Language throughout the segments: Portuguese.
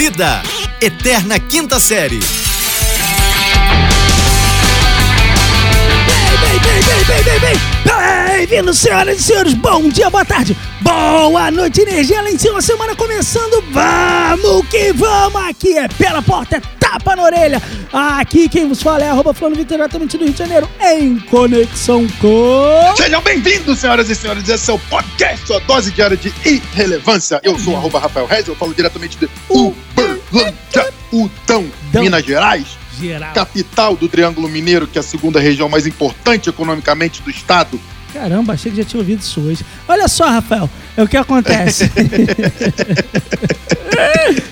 Vida, Eterna Quinta Série. Bem, bem, bem, bem, bem. Bem-vindos, senhoras e senhores. Bom dia, boa tarde, boa noite, energia lá em cima. Semana começando. Vamos que vamos. Aqui é pela porta, é tapa na orelha. Aqui quem vos fala é arroba Flano Vitor, diretamente do Rio de Janeiro, em conexão com... Sejam bem-vindos, senhoras e senhores. Esse é o podcast, sua dose diária de irrelevância. Eu sou arroba Rafael Reis, eu falo diretamente de Uberlândia, Utão. Minas Gerais. Geral. Capital do Triângulo Mineiro, que é a segunda região mais importante economicamente do estado. Caramba, achei que já tinha ouvido isso hoje. Olha só, Rafael, é o que acontece.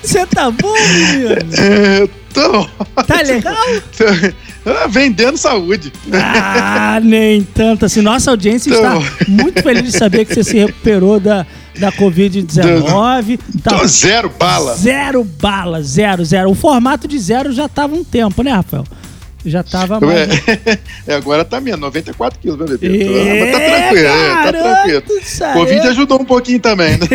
Você tá bom, menino? É, tô, Tá legal? tô ah, vendendo saúde. Ah, nem tanto assim. Nossa audiência está Tô. muito feliz de saber que você se recuperou da, da Covid-19. Tô Tá zero bala. zero bala, zero, zero. O formato de zero já tava um tempo, né, Rafael? Já tava mais. É, agora tá menos, 94 quilos, meu bebê. É, Mas tá tranquilo, é, tá tranquilo. Covid ajudou um pouquinho também, né?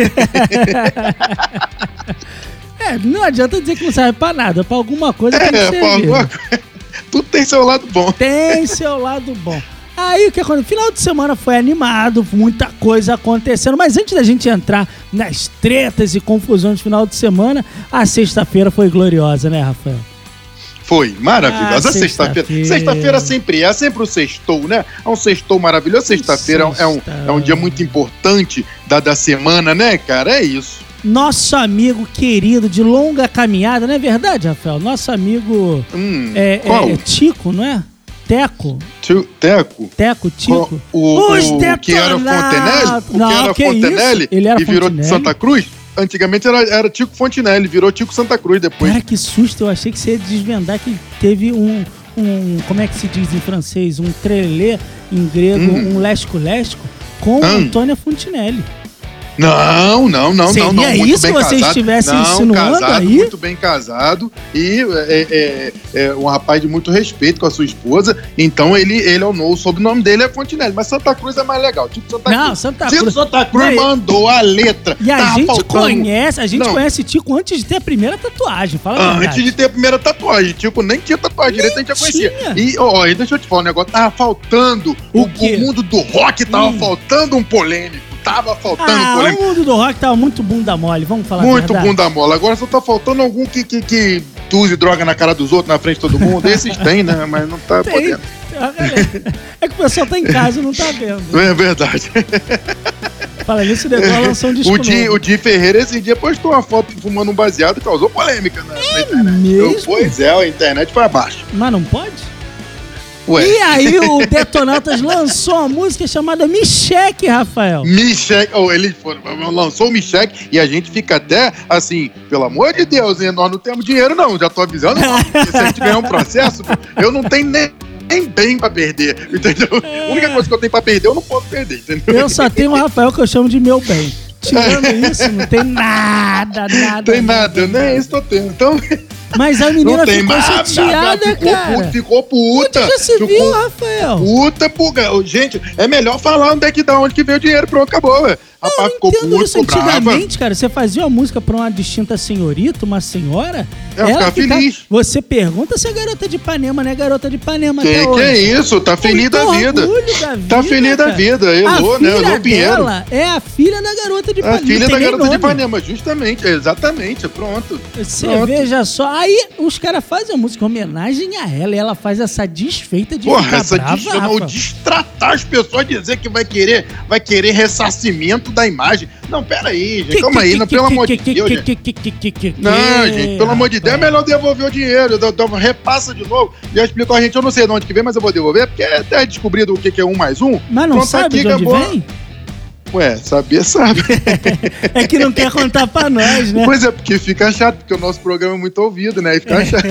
É, não adianta dizer que não serve pra nada. Pra alguma coisa tem que É, servir. alguma coisa- tudo tem seu lado bom. Tem seu lado bom. Aí o que aconteceu? Final de semana foi animado, muita coisa acontecendo. Mas antes da gente entrar nas tretas e confusões do final de semana, a sexta-feira foi gloriosa, né, Rafael? Foi, maravilhosa. Ah, sexta-feira. sexta-feira. Sempre é, é sempre o sextou, né? É um sextou maravilhoso. Sexta-feira é um- é, um, é um dia muito importante da, da semana, né, cara? É isso. Nosso amigo querido de longa caminhada, não é verdade, Rafael? Nosso amigo Hum, é, é- qual? é Tico, não é? Teco? Tio Teco? Teco, Tico? O, Os o que era. Fontenelle? O Não, que era que Fontenelle isso? Ele era e virou Fontenelle? Santa Cruz? Antigamente era, era Tico Fontenelle, virou Tico Santa Cruz depois. Cara, que susto! Eu achei que você ia desvendar que teve um, um como é que se diz em francês? Um trelê em grego, Hum. um lesco-lesco com Hum. Antônia Fontinelli. Não, não, não, Seria não, não. Muito isso que você casado. estivesse não, insinuando casado, aí? Muito bem casado e é, é- é um rapaz de muito respeito com a sua esposa. Então ele, ele é o novo, o sobrenome dele é Fontinelli, mas Santa Cruz é mais legal. Tipo Santa Não, Cruz. Santa Tipo Cruz. Santa Cruz mandou a letra. E a Tava gente faltando- conhece, a gente Não. conhece Tico antes de ter a primeira tatuagem. Fala Ah, antes de ter a primeira tatuagem, tipo, nem tinha tatuagem direito, a gente já conhecia. tinha. E, ó, deixa eu te falar um negócio, tava faltando, O o, o mundo do rock tava Hum. faltando um polêmico, tava faltando Ah, polêmico. o mundo do rock tava muito bunda mole, vamos falar Muito bunda mola. Agora só tá faltando algum que, que, que use droga na cara dos outros, na frente de todo mundo. Esses tem, né? Mas não tá Tem. podendo. É que o pessoal tá em casa e não tá vendo. É verdade. Fala nisso, o Dedó lançou um disco O Di, o Di Ferreira esse dia postou uma foto fumando um baseado e causou polêmica na, na internet. mesmo? Eu, pois é, a internet foi abaixo. Mas não pode? Ué. E aí o Detonautas lançou uma música chamada Me Cheque, Rafael. Michek, ou ele foi- lançou o Michek e a gente fica até assim, pelo amor de Deus, nós não temos dinheiro não, já tô avisando. Se a gente ganhar um processo, eu não tenho nem, nem bem pra perder, entendeu? A única coisa que eu tenho pra perder, eu não posso perder, entendeu? Eu só tenho o Rafael que eu chamo de meu bem. Tirando isso, não tem nada, nada. Tem nada, nem isso tô tendo. Então, Mas a menina não tem ficou nada, chateada, ficou cara. puta, ficou puta. Onde já se ficou viu, Rafael? Puta, puga. Gente, é melhor falar onde é que dá, onde que veio o dinheiro, pronto, acabou, velho. Rapaz, ficou puto, isso brava. antigamente, cara. Você fazia uma música pra uma distinta senhorita, uma senhora. Eu ficava feliz. Você pergunta se é garota de Ipanema, não é garota de Ipanema Que, que é isso? Tá feliz da Muito vida. da vida. Tá feliz da cara. vida. A Elô, né? filha Elô Pinheiro. dela é a filha da garota de A Ipanema. filha não da garota de nome. Ipanema, justamente, exatamente, pronto. Você Pronto. veja só. Aí os caras fazem a música em homenagem a ela e ela faz essa desfeita de Porra, essa brava, dis- não, destratar as pessoas, dizer que vai querer, vai querer ressarcimento da imagem. Não, pera aí, gente, Que- calma que- aí, que- não, que- pelo que- amor de que- Deus, que- gente. que- que- que- que- que- Não, que- gente, pelo amor de Deus, é melhor devolver o dinheiro. dá- dá- repassa de novo. Já explicou a gente, eu não sei de onde que vem, mas eu vou devolver, porque é até descobrido o que que é um mais um. Mas não sabe aqui, de onde acabou. vem? Ué, saber sabe. É que não quer contar pra nós, né? Pois é, porque fica chato, porque o nosso programa é muito ouvido, né? E fica chato.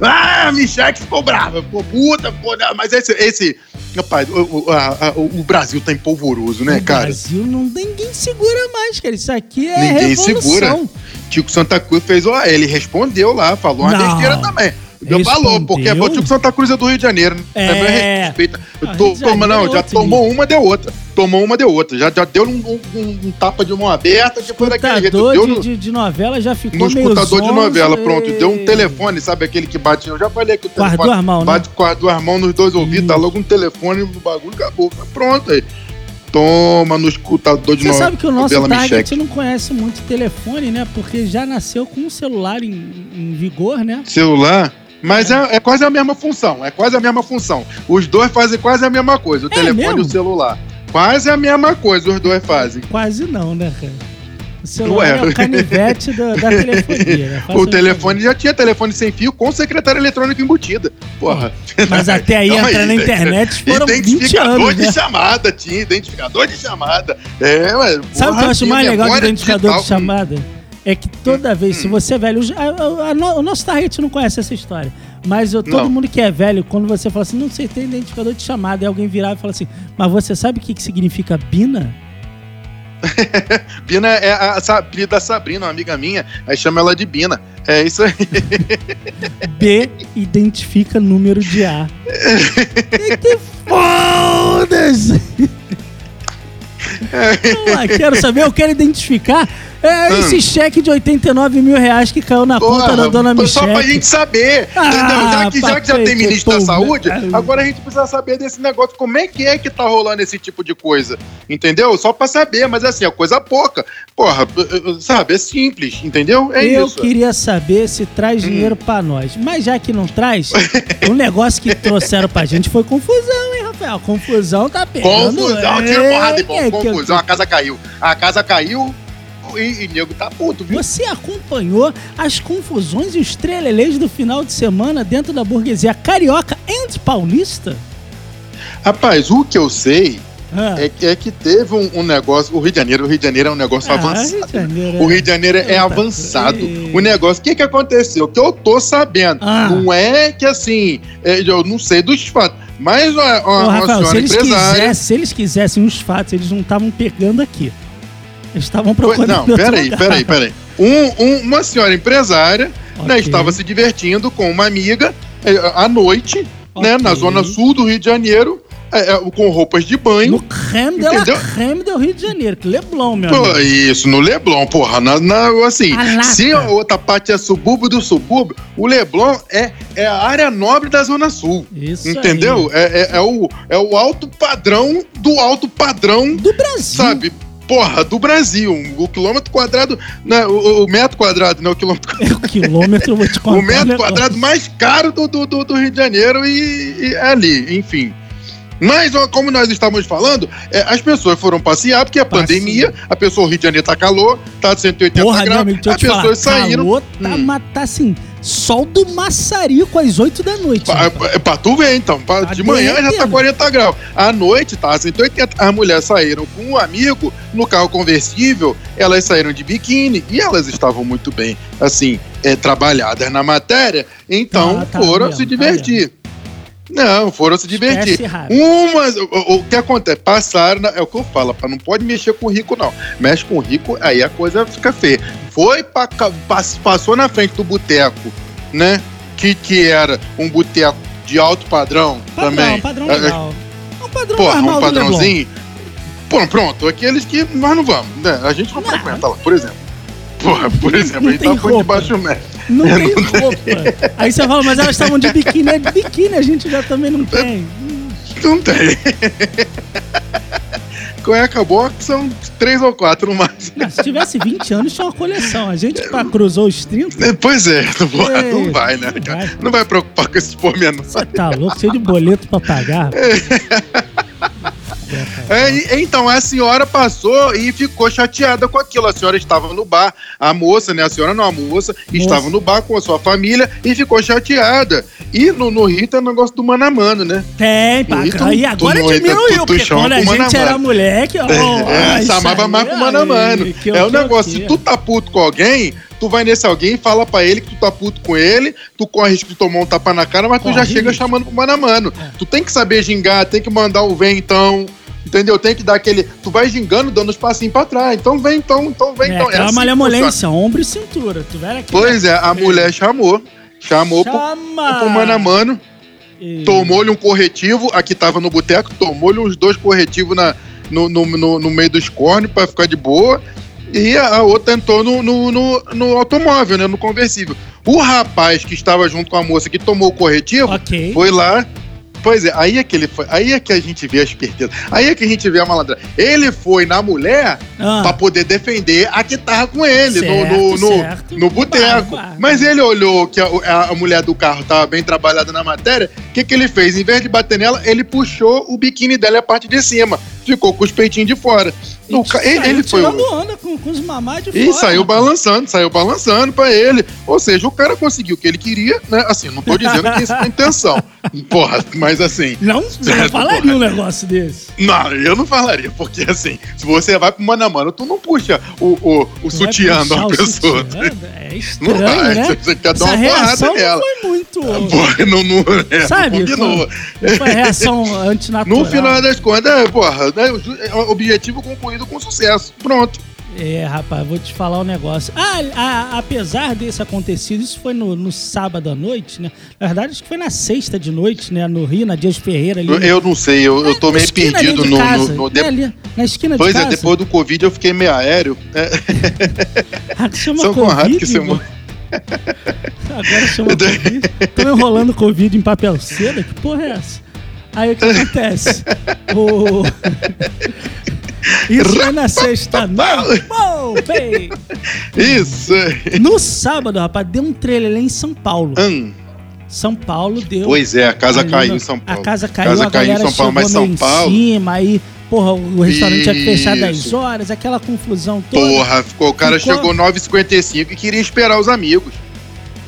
ah, a Michelle ficou brava, ficou puta, mas esse, esse rapaz, o, o- a- a- o Brasil tá empolvoroso, né, no cara? Brasil não, ninguém segura mais, cara. Isso aqui é Ninguém revolução. segura. Tico Santa Cruz fez, ó, ele respondeu lá, falou uma Não. besteira também. Deu valor, porque é tipo Santa Cruz é do Rio de Janeiro. É. né? Respeita. Ah, Tô- toma, não, é já tomou uma, deu outra. Tomou uma, deu outra. Já, já deu um, um- um tapa de mão aberta, depois daquele jeito. Deu de, no, de, de novela já ficou no meio escutador de novela, pronto. Deu um telefone, sabe aquele que bate. Eu já falei que o Com as telefone duas mãos, né? bate com as duas mãos nos dois ouvidos, tá logo um telefone no bagulho, acabou. Pronto aí. Toma no escutador de Você sabe que o nosso novela target Micheque. não conhece muito telefone, né? Porque já nasceu com um celular em, em vigor, né? celular. Mas é. é quase a mesma função, é quase a mesma função. Os dois fazem quase a mesma coisa, o É telefone mesmo? e o celular. Quase a mesma coisa os dois fazem. Quase não, né, cara? O celular Ué. é o canivete da, da telefonia. né? O telefone já tinha telefone sem fio com secretária eletrônica embutida. Porra. Mas até aí entrar aí. na internet foram 20 identificador anos, de né? chamada, tinha identificador de chamada. É, ué, Sabe o que eu acho mais legal do identificador de chamada? É que toda vez, Hum. se você é velho. a- a- a o nosso target não conhece essa história. Mas eu- todo Não. mundo que é velho, quando você fala assim, não sei, tem identificador de chamada, e alguém virar e fala assim, mas você sabe o que, que significa BINA? Bina é a Sabri da Sabrina, uma amiga minha. Aí chama ela de Bina. É isso aí. B identifica número de A. que foda-se! Lá, quero saber, eu quero identificar é, Hum. esse cheque de 89 mil reais que caiu na conta da dona Só pra Michelle. gente saber. Ah? Já que, já que já tem ministro da saúde, cara. agora a gente precisa saber desse negócio. Como é que é que tá rolando esse tipo de coisa? Entendeu? Só pra saber, mas assim, é coisa pouca. Porra, sabe? É simples, entendeu? É eu isso. queria saber se traz Hum. dinheiro pra nós. Mas já que não traz, o negócio que trouxeram pra gente foi confusão, hein, Rafael? Confusão tá pegando. Confusão, é, tiro porrada e bom. Confusão, a casa caiu. A casa caiu e, e nego tá puto, viu? Você acompanhou as confusões e os do final de semana dentro da burguesia carioca e paulista? Rapaz, o que eu sei Ah. é, que- é que teve um, um negócio. O Rio de Janeiro, o Rio de Janeiro é um negócio Ah, avançado. Janeiro, O Rio de Janeiro é Eita, avançado. O negócio, o que que aconteceu? Que eu tô sabendo. Ah. Não é que assim, é, eu não sei dos fatos, mas uma, uma, Ô, uma Rafael, se senhora eles, empresária. quisessem, se eles quisessem os fatos, eles não estavam pegando aqui. Eles estavam procurando. Não, peraí, peraí, peraí. Um, um- uma senhora empresária né, Ok. estava se divertindo com uma amiga é, à noite, né, Ok. na zona sul do Rio de Janeiro, é, é, com roupas de banho. No creme de Entendeu? creme do Rio de Janeiro, que Leblon, meu Pô, amigo. isso, no Leblon, porra. Na, na- assim, A se a outra parte é subúrbio do subúrbio, o Leblon é, é a área nobre da Zona Sul. Isso Entendeu? É, é, é o, é o alto padrão do alto padrão. Do Brasil. sabe? Porra, do Brasil. O quilômetro quadrado. Né, o, o metro quadrado, não o quilômetro quadrado. É o quilômetro, eu vou te contar. O metro quadrado mais caro do, do, do, do Rio de Janeiro e, e é ali, enfim. Mas, como nós estávamos falando, é, as pessoas foram passear, porque a Passeio. pandemia, a pessoa, o Rio de Janeiro tá calor, tá de 180 Porra, meu graus, amigo, as te falar. pessoas saíram. Calor tá, Hum. mas tá assim, sol do maçarico às 8 da noite. Pra, rapaz. é pra tu ver, então. Pra- Tá de manhã já tá derretendo. 40 graus. À noite tá 180. As mulheres saíram com um amigo no carro conversível. Elas saíram de biquíni e elas estavam muito bem, assim, é, trabalhadas na matéria. Então Tá, tá foram mesmo, se tá divertir. Não, foram se divertir. Umas, o, o que acontece? Passaram, é o que eu falo, não pode mexer com o rico, não. Mexe com o rico, aí a coisa fica feia. Foi, pra, passou na frente do boteco, né? Que, que era um boteco de alto padrão, Padrão, também. padrão É, legal. É um padrão Porra, normal um do padrãozinho. Pô, pronto, aqueles que nós não vamos, né? A gente não, Não. frequenta lá, por exemplo. Porra, por exemplo, a gente tá roupa. baixo médio. Não tem roupa. Aí você fala, mas elas estavam de biquíni. É de biquíni, a gente já também não tem. Não tem. Cueca box são três ou quatro no máximo. Não, se tivesse 20 anos, tinha uma coleção. A gente pá, cruzou os 30. É, Pois é, porra, Ei, não vai, né? não vai. Não vai preocupar com esses pormenores. Você tá louco, cheio de boleto pra pagar. É, e- então, a senhora passou e ficou chateada com aquilo. A senhora estava no bar, a moça, né? A senhora não, a moça, estava no bar com a sua família e ficou chateada. E no, no Rio tem o negócio do mano a mano, né? Tem, pá. E agora diminuiu, tu- tu porque quando a gente era moleque, ó. É, isso chamava mais pro mano a mano. É o negócio, se tu tá puto com alguém, tu vai nesse alguém fala pra ele que tu tá puto com ele, tu corre risco de tomar um tapa na cara, mas tu Corre já chega risco. chamando pro mano a mano. É. Tu tem que saber gingar, tem que mandar o vem então. Entendeu? Tem que dar aquele. Tu vai gingando, dando os passinhos pra trás. Então vem, então, então vem, É, então. aquela assim que malemolência, ombro e cintura. Tu vai aqui. Pois é, a mulher chamou. Chamou pro, Chama! pro mano a mano, E- tomou-lhe um corretivo, aqui tava no boteco, tomou-lhe uns dois corretivos na, no, no, no, no meio dos cornes pra ficar de boa. E a, a outra entrou no, no, no, no automóvel, né? No conversível. O rapaz que estava junto com a moça que tomou o corretivo Ok. foi lá. Pois é, aí é que ele foi. Aí é que a gente vê a esperteza. Aí é que a gente vê a malandra. Ele foi na mulher Ah. pra poder defender a que tava com ele no, Certo, no, no, certo. no boteco. Vai, vai. Mas ele olhou que a, a- a mulher do carro tava bem trabalhada na matéria. O que, que ele fez? Em vez de bater nela, ele puxou o biquíni dela e a parte de cima. Ficou com os peitinhos de fora. Ele, ele foi. onda com, com os mamás de E fora. saiu rapaz. balançando, saiu balançando pra ele. Ou seja, o cara conseguiu o que ele queria, né? Assim, não tô dizendo que isso é intenção. Porra, mas assim. Não, não Certo, falaria porra. um negócio desse. Não, eu não falaria, porque assim, se você vai pro mano a mano, tu não puxa o, o, o Vai sutiã da pessoa. sutiã, É Não estranho, vai, né? você quer dar uma porrada não nela. foi muito... Porra, não, não, é, Sabe? não combinou. Não foi reação antinatural. No final das contas, é, porra, né, o é, o objetivo concluído com sucesso. Pronto. É, rapaz, vou te falar um negócio. Ah, a- apesar desse acontecido, isso foi no, no sábado à noite, né? Na verdade, acho que foi na sexta de noite, né? No Rio, na Dias Ferreira ali. Eu, eu não sei, eu, eu tô meio perdido de no. casa, no, no né, ali, na esquina Pois de é, casa. depois do Covid eu fiquei meio aéreo. É, Ah, que chama São Conrado Covid, que você irmão. Agora chama Covid. Tô enrolando Covid em papel seda? Que porra é essa? Aí o que acontece? O... Isso foi na sexta. Pô, bem. Isso. No sábado, rapaz, deu um trailer em São Paulo. Hum, São Paulo deu. pois é, a casa ali caiu em São Paulo. A casa caiu, Casa a caiu em São Paulo, mas São Paulo- em cima, aí, porra, o restaurante tinha que fechar 10 Isso. horas, aquela confusão toda. Porra, ficou, o cara Ficou- chegou 9h55 e queria esperar os amigos.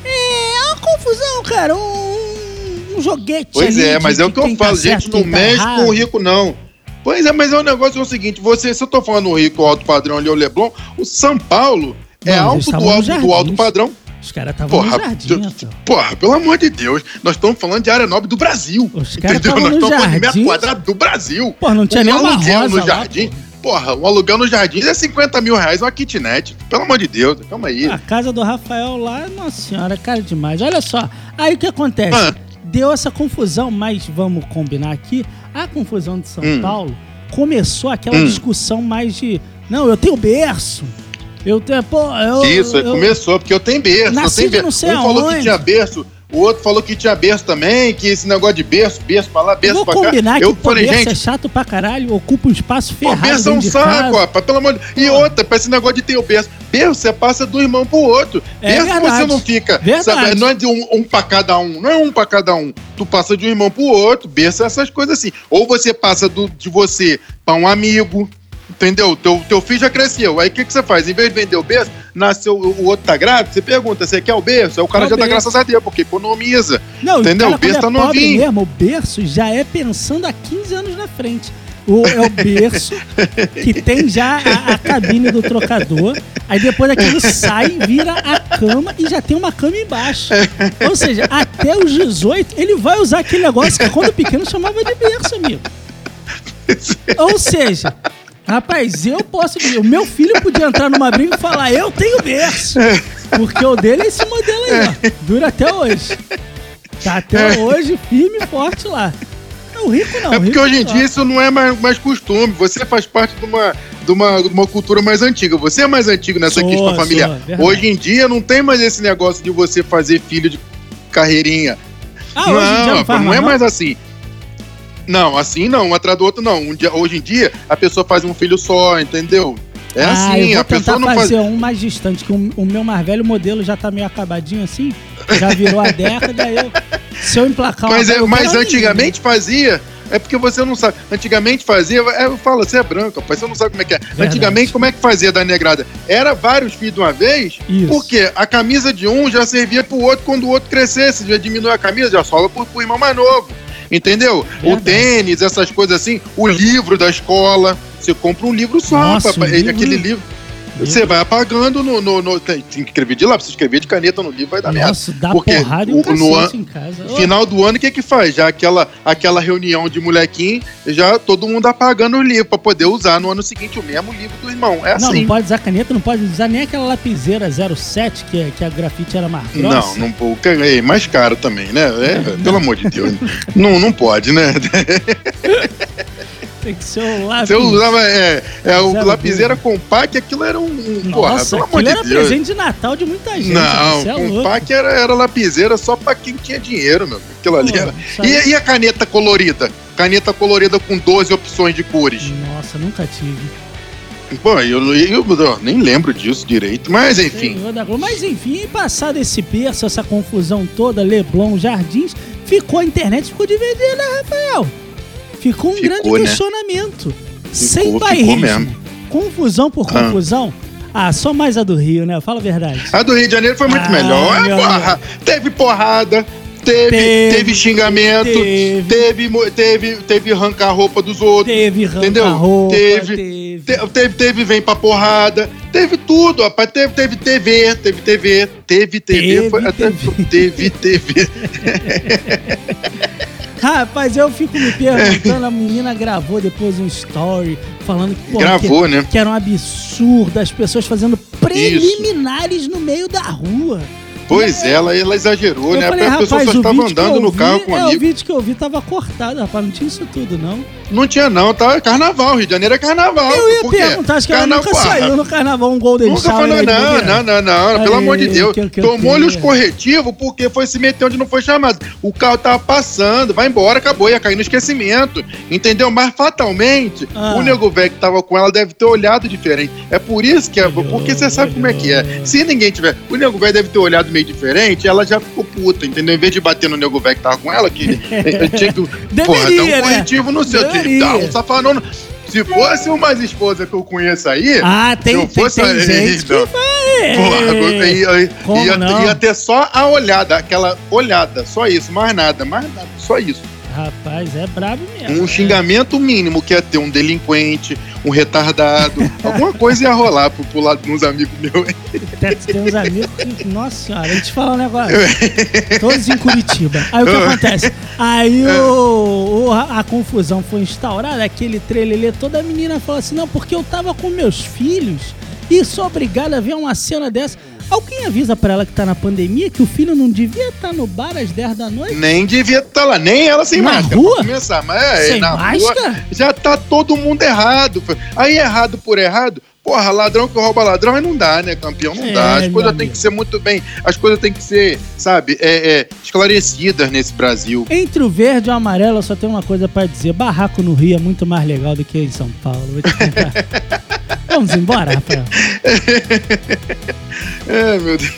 É uma confusão, cara, um, um joguete Pois é, mas é o que eu falo, gente, não mexe com o rico, não. Pois é, mas é o negócio é o seguinte, você, se eu tô falando o rico, o alto padrão ali, o Leblon, o São Paulo é eles alto do alto do alto padrão. Os caras estavam no Porra, jardim, Rafael. porra, pelo amor de Deus, nós estamos falando de área nobre do Brasil. Os caras Nós estamos falando de metro quadrado do Brasil. Pô, não tinha um aluguel rosa no jardim. Porra, um aluguel no jardim é 50 mil reais, uma kitnet. Pelo amor de Deus, calma aí. A casa do Rafael lá, nossa senhora, cara demais. Olha só, aí o que acontece? Ah. Deu essa confusão, mas vamos combinar aqui, a confusão de São Hum. Paulo começou aquela Hum. discussão mais de, não, eu tenho berço, eu tenho, pô, eu... Isso, eu, começou, porque eu tenho berço. Eu tenho não berço. sei um falou aonde. que tinha berço, o outro falou que tinha berço também, que esse negócio de berço, berço pra lá, berço pra cá. combinar eu que falei, berço gente, é chato pra caralho, ocupa um espaço pô, ferrado berço é um saco, rapaz, pelo amor de Deus. E Pô. outra, pra esse negócio de ter o berço. Berço, você passa do irmão pro outro. É berço verdade. você não fica. Verdade. sabe, não é de um, um pra cada um, não é um pra cada um. Tu passa de um irmão pro outro, berço é essas coisas assim. Ou você passa do, de você pra um amigo. Entendeu? Teu, teu filho já cresceu. Aí o que, que você faz? Em vez de vender o berço, nasceu o outro tá grávido, você pergunta, você quer o berço? Aí o cara Quer já dá berço. graças a Deus, porque economiza. Não, Entendeu? o cara, O berço tá é novinho. mesmo, o berço já é pensando há 15 anos na frente. O, é o berço que tem já a, a cabine do trocador. Aí depois daquilo sai, vira a cama e já tem uma cama embaixo. Ou seja, até os 18 ele vai usar aquele negócio que quando pequeno chamava de berço, amigo. Ou seja, rapaz, eu posso. O meu filho podia entrar numa briga e falar: Eu tenho berço. Porque o dele é esse modelo aí, ó. Dura até hoje. Tá até hoje firme e forte lá. É o rico não. É porque hoje em não. dia isso não é mais, mais costume. Você faz parte de uma, de, uma, de uma cultura mais antiga. Você é mais antigo nessa Sou, questão sou, familiar. verdade. hoje em dia não tem mais esse negócio de você fazer filho de carreirinha. Ah, hoje em dia não não mais, é não? mais assim. Não, assim não, um atrás do outro não. Um dia, hoje em dia a pessoa faz um filho só, entendeu? É ah, assim, a pessoa não faz. fazer um mais distante, que o, o meu mais velho modelo já tá meio acabadinho assim, já virou a década, aí eu, se eu emplacar Mas, é, mas antigamente fazia. É porque você não sabe. Antigamente fazia. é, Eu falo, você é branco, rapaz, você não sabe como é que é. Antigamente, como é que fazia da negrada? Era vários filhos de uma vez, Isso. porque a camisa de um já servia pro outro quando o outro crescesse. Já diminui a camisa, já sola pro, pro irmão mais novo. Entendeu? O Verdade. tênis, essas coisas assim, o livro da escola. Você compra um livro só, Nossa, papai. o livro- Aquele livro. Você vai apagando no. no, no tem, tem que escrever de lápis. Se escrever de caneta no livro, vai dar merda. Nossa, dá Porque porrada e o- no an- em casa. Final do ano, o que que faz? Já aquela, aquela reunião de molequinho, já todo mundo apagando o livro pra poder usar no ano seguinte o mesmo livro do irmão. É Não, assim. não pode usar caneta, não pode usar nem aquela lapiseira 07, que, é- que a grafite era mais Não, grossa. não pô, é mais caro também, né? É, pelo amor de Deus. não, não pode, né? Você usava é, é, o lapiseira compacto, aquilo era um. um porra, Nossa, amor aquilo era presente de Natal de muita gente. Não, é louco. compacto era, era lapiseira só pra quem tinha dinheiro, meu. Aquilo ali era. E, e a caneta colorida? Caneta colorida com 12 opções de cores. Nossa, nunca tive. Pô, eu, eu- eu nem lembro disso direito, mas enfim. Mas enfim, passado esse berço, essa confusão toda, Leblon, Jardins, ficou a internet ficou dividida, né, Rafael? Ficou um Ficou, grande né? questionamento. Sem ficou bairrismo. mesmo. Confusão por Ah. confusão. Ah. só mais a do Rio, né? Fala a verdade. A do Rio de Janeiro foi muito Ah, melhor. Meu porra, teve porrada, teve, Teve, teve, xingamento, teve. teve, teve, teve arrancar a roupa dos outros. Teve Entendeu? ranca-roupa, Teve- teve... Te- Teve, teve, vem pra porrada, teve tudo, rapaz. Teve, teve TV, teve TV, teve TV, Teve foi até teve TV. Rapaz, eu fico me perguntando, a menina gravou depois um story falando que, pô, Gravou, né? que, que era um absurdo as pessoas fazendo preliminares no meio da rua. Pois é, ela, ela exagerou, eu né? falei, a pessoa só o estava andando eu no vi, carro com um é, o amigo. vídeo que eu vi tava cortado, rapaz, não tinha isso tudo, não. Não tinha, não, tá? É Carnaval, Rio de Janeiro é carnaval. Eu ia perguntar, acho que ela Carnaval, nunca porra. saiu no carnaval um Golden Nunca falou, não, não, não, não, pelo Aí, amor de Deus. Tomou-lhe os corretivos porque foi se meter onde não foi chamado. O carro tava passando, vai embora, acabou, ia cair no esquecimento. Entendeu? Mas fatalmente, Ah. o nego velho que tava com ela deve ter olhado diferente. É por isso que é. Porque você sabe como é que é. Se ninguém tiver. O nego velho deve ter olhado meio diferente, ela já ficou puta, entendeu? Em vez de bater no nego velho que tava com ela, que eh, tinha que. porra, dar Deveria, um né? corretivo no seu. Deveria. Dá um safanão. Se fosse uma esposa que eu conheço aí. Ah, tem, Se eu tem, fosse tem aí, gente que então. vai... Porra, ia, ia- ia- não? ia ter só a olhada, aquela olhada, só isso, mais nada, mais nada, só isso. Rapaz, é brabo mesmo. Um é. xingamento mínimo que ia ter um delinquente, um retardado, alguma coisa ia rolar pro, pro lado de uns amigos meus. Tem, uns amigos que, nossa senhora, a gente fala um negócio. Todos em Curitiba. Aí o que acontece? Aí o, o- a, a confusão foi instaurada, aquele trelelê, toda a menina falou assim: não, porque eu tava com meus filhos e sou obrigada a ver uma cena dessa. Alguém avisa pra ela que tá na pandemia que o filho não devia estar no bar às 10 da noite? Nem devia estar lá, nem ela sem Na máscara. rua? pra começar, mas é, Sem na máscara? rua já tá todo mundo errado. Aí errado por errado, porra, ladrão que rouba ladrão, aí não dá, né, campeão? Não É, dá. As coisas têm que ser muito bem, as coisas têm que ser, sabe, é, é, esclarecidas nesse Brasil. Entre o verde e o amarelo, eu só tenho uma coisa pra dizer: barraco no Rio é muito mais legal do que em São Paulo. Vou te contar. Vamos embora, Rafael. É, meu Deus.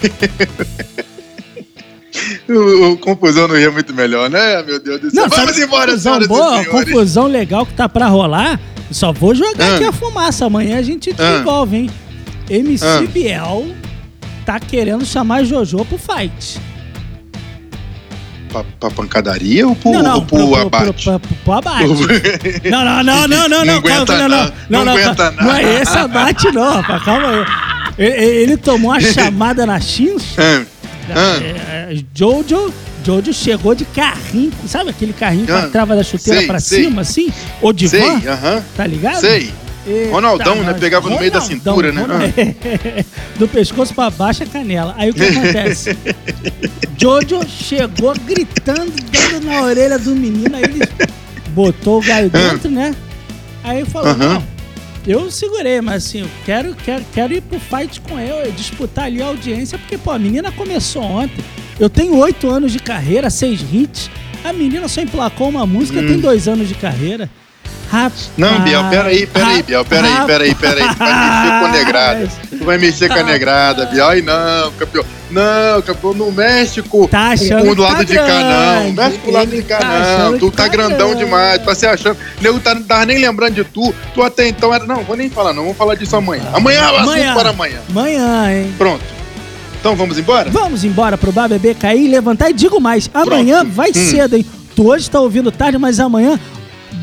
O, o confusão Rio é muito melhor, né, meu Deus do céu? Vamos sabe embora, confusão boa, confusão legal que tá pra rolar. Só vou jogar Ah. aqui a fumaça. Amanhã a gente Ah. desenvolve, hein? MC Ah. Biel tá querendo chamar Jojo pro fight. Pra, pra pancadaria ou pro, não, não, ou pro, abate? Pro, pro- pro abate. Não, não, não, não, não, não, Não calma, não, não, não, não, não aguenta calma. não é não. esse abate não, rapaz, calma aí. Ele, ele tomou uma chamada na Chins, Ah, Ah. é, é, Jojo, Jojo chegou de carrinho, sabe aquele carrinho com a Ah, trava da chuteira sei, pra sei. cima, assim? Ou de sei, van, aham, tá ligado? sei. Eita, Ronaldão, né? Pegava no meio da Ronaldão, cintura, né? Ronald- Do pescoço pra baixo a canela. Aí o que acontece? Jojo chegou gritando, dando na orelha do menino, aí ele botou o gaio dentro, né? Aí falou, Ah. Aham. não, eu segurei, mas assim, eu quero, quero, quero ir pro fight com ele, disputar ali a audiência, porque, pô, a menina começou ontem. Eu tenho oito anos de carreira, seis hits. A menina só emplacou uma música, tem dois anos de carreira. Rapaz. Não, Biel, peraí, peraí, Biel, peraí, peraí, peraí. Tu vai mexer com a negrada. Tu vai mexer com a negrada, Biel. Ai, não, campeão. Não, campeão, não mexe com, Tá achando que lado tá de cá, não. Mexe com o lado de cá, tá não. Tu tá tá grandão grande. demais. Tá se achando. Nego tá, não tava nem lembrando de tu. Tu até então era. Não, vou nem falar, não. Vamos falar disso amanhã. Amanhã é o assunto para amanhã. Amanhã, hein? Pronto. Então vamos embora? Vamos embora pro bar beber, cair, levantar e digo mais, amanhã Pronto. vai Hum. cedo, hein? Tu hoje tá ouvindo tarde, mas amanhã,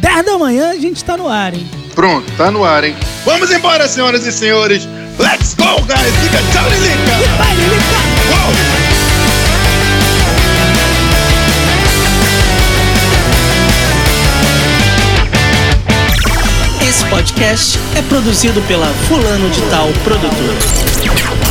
10 da manhã a gente está no ar, hein? Pronto, tá no ar, hein? Vamos embora, senhoras e senhores! Let's go, guys! Liga, tchau, Lilica! Vai, Lilica! Wow! Esse podcast é produzido pela Fulano de Tal Produtora.